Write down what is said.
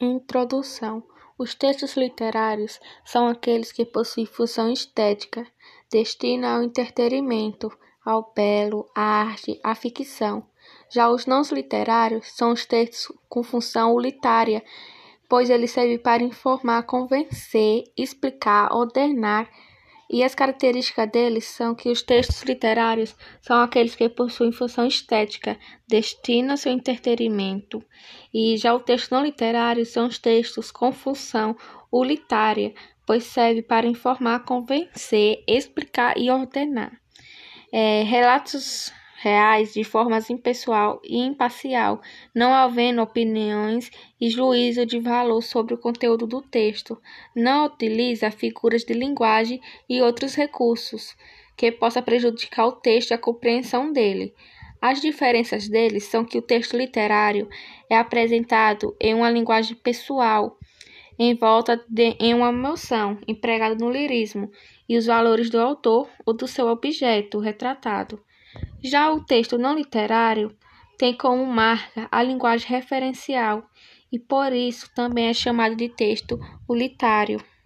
Introdução. Os textos literários são aqueles que possuem função estética, destinam ao entretenimento, ao belo, à arte, à ficção. Já os não literários são os textos com função unitária, pois eles servem para informar, convencer, explicar, ordenar e as características deles são que os textos literários são aqueles que possuem função estética, destinam seu entretenimento, e já o texto não literário são os textos com função unitária, pois serve para informar, convencer, explicar e ordenar. É, relatos reais de forma impessoal e imparcial, não havendo opiniões e juízo de valor sobre o conteúdo do texto. Não utiliza figuras de linguagem e outros recursos que possa prejudicar o texto e a compreensão dele. As diferenças deles são que o texto literário é apresentado em uma linguagem pessoal, em volta de em uma emoção empregada no lirismo e os valores do autor ou do seu objeto retratado. Já o texto não literário tem como marca a linguagem referencial e por isso também é chamado de texto unitário.